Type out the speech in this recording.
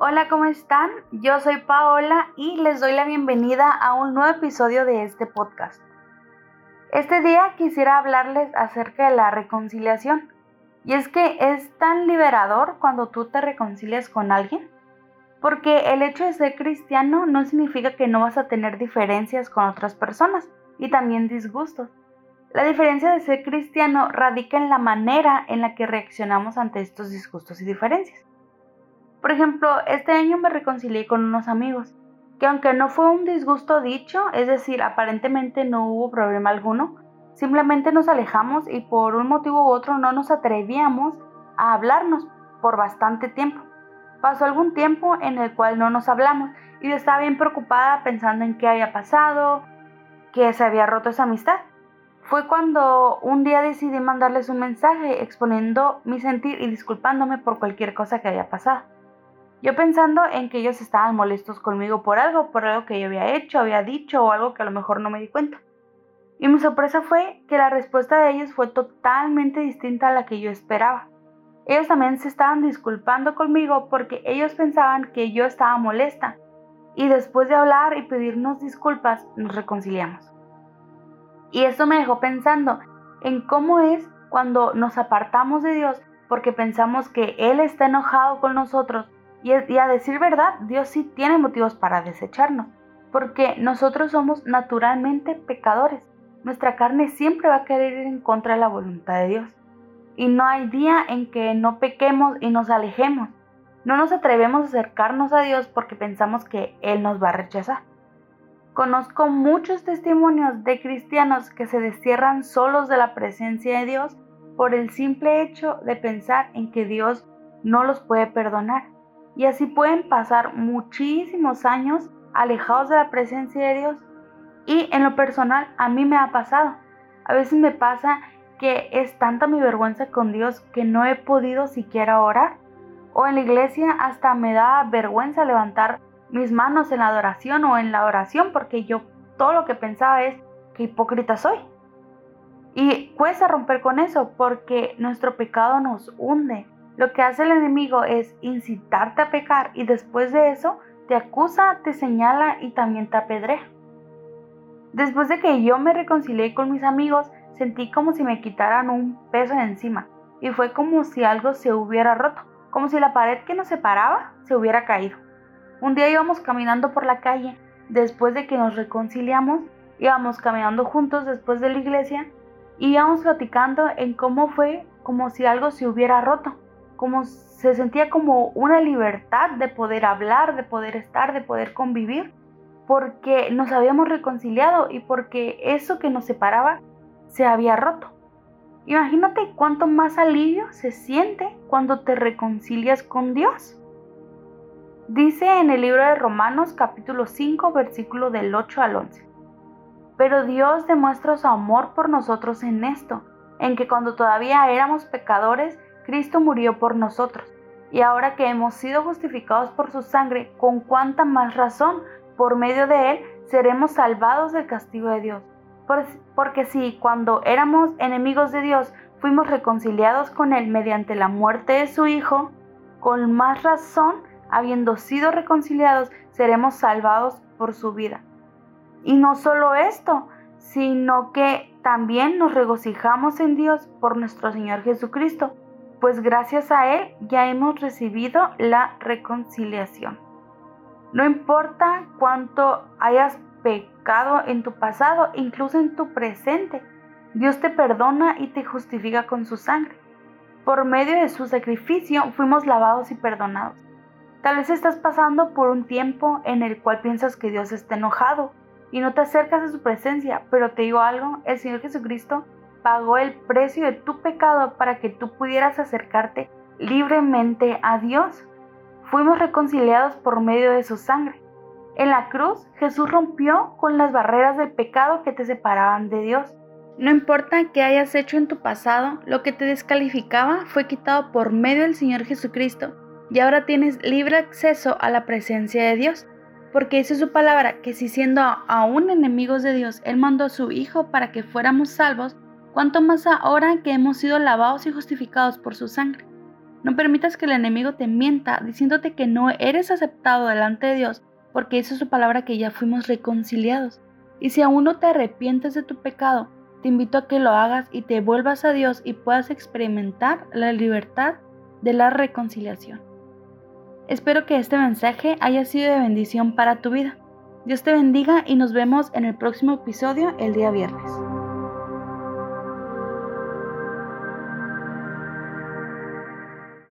Hola, ¿cómo están? Yo soy Paola y les doy la bienvenida a un nuevo episodio de este podcast. Este día quisiera hablarles acerca de la reconciliación. Y es que es tan liberador cuando tú te reconcilias con alguien. Porque el hecho de ser cristiano no significa que no vas a tener diferencias con otras personas y también disgustos. La diferencia de ser cristiano radica en la manera en la que reaccionamos ante estos disgustos y diferencias. Por ejemplo, este año me reconcilié con unos amigos, que aunque no fue un disgusto dicho, es decir, aparentemente no hubo problema alguno, simplemente nos alejamos y por un motivo u otro no nos atrevíamos a hablarnos por bastante tiempo. Pasó algún tiempo en el cual no nos hablamos y yo estaba bien preocupada pensando en qué había pasado, que se había roto esa amistad. Fue cuando un día decidí mandarles un mensaje exponiendo mi sentir y disculpándome por cualquier cosa que haya pasado. Yo pensando en que ellos estaban molestos conmigo por algo, por algo que yo había hecho, había dicho o algo que a lo mejor no me di cuenta. Y mi sorpresa fue que la respuesta de ellos fue totalmente distinta a la que yo esperaba. Ellos también se estaban disculpando conmigo porque ellos pensaban que yo estaba molesta. Y después de hablar y pedirnos disculpas, nos reconciliamos. Y eso me dejó pensando en cómo es cuando nos apartamos de Dios porque pensamos que Él está enojado con nosotros y, a decir verdad, Dios sí tiene motivos para desecharnos, porque nosotros somos naturalmente pecadores. Nuestra carne siempre va a querer ir en contra de la voluntad de Dios. Y no hay día en que no pequemos y nos alejemos. No nos atrevemos a acercarnos a Dios porque pensamos que Él nos va a rechazar. Conozco muchos testimonios de cristianos que se destierran solos de la presencia de Dios por el simple hecho de pensar en que Dios no los puede perdonar y así pueden pasar muchísimos años alejados de la presencia de Dios. Y en lo personal a mí me ha pasado. A veces me pasa que es tanta mi vergüenza con Dios que no he podido siquiera orar. O en la iglesia hasta me da vergüenza levantar mis manos en la adoración o en la oración porque yo todo lo que pensaba es que hipócrita soy. Y cuesta romper con eso porque nuestro pecado nos hunde, lo que hace el enemigo es incitarte a pecar y después de eso te acusa, te señala y también te apedrea. Después de que yo me reconcilié con mis amigos, sentí como si me quitaran un peso de encima y fue como si algo se hubiera roto, como si la pared que nos separaba se hubiera caído. Un día íbamos caminando por la calle, después de que nos reconciliamos, íbamos caminando juntos después de la iglesia y íbamos platicando en cómo fue como si algo se hubiera roto como se sentía como una libertad de poder hablar, de poder estar, de poder convivir, porque nos habíamos reconciliado y porque eso que nos separaba se había roto. Imagínate cuánto más alivio se siente cuando te reconcilias con Dios. Dice en el libro de Romanos capítulo 5 versículo del 8 al 11. Pero Dios demuestra su amor por nosotros en esto, en que cuando todavía éramos pecadores, Cristo murió por nosotros. Y ahora que hemos sido justificados por su sangre, con cuánta más razón, por medio de él, seremos salvados del castigo de Dios. Porque si cuando éramos enemigos de Dios fuimos reconciliados con Él mediante la muerte de su Hijo, con más razón, habiendo sido reconciliados, seremos salvados por su vida. Y no solo esto, sino que también nos regocijamos en Dios por nuestro Señor Jesucristo, pues gracias a Él ya hemos recibido la reconciliación. No importa cuánto hayas pecado en tu pasado, incluso en tu presente, Dios te perdona y te justifica con su sangre. Por medio de su sacrificio fuimos lavados y perdonados. Tal vez estás pasando por un tiempo en el cual piensas que Dios está enojado y no te acercas a su presencia, pero te digo algo, el Señor Jesucristo pagó el precio de tu pecado para que tú pudieras acercarte libremente a Dios. Fuimos reconciliados por medio de su sangre. En la cruz, Jesús rompió con las barreras del pecado que te separaban de Dios. No importa qué hayas hecho en tu pasado, lo que te descalificaba fue quitado por medio del Señor Jesucristo y ahora tienes libre acceso a la presencia de Dios. Porque dice su palabra que si siendo aún enemigos de Dios, Él mandó a su Hijo para que fuéramos salvos, cuanto más ahora que hemos sido lavados y justificados por su sangre. No permitas que el enemigo te mienta diciéndote que no eres aceptado delante de Dios, porque es su palabra que ya fuimos reconciliados. Y si aún no te arrepientes de tu pecado, te invito a que lo hagas y te vuelvas a Dios y puedas experimentar la libertad de la reconciliación. Espero que este mensaje haya sido de bendición para tu vida. Dios te bendiga y nos vemos en el próximo episodio el día viernes.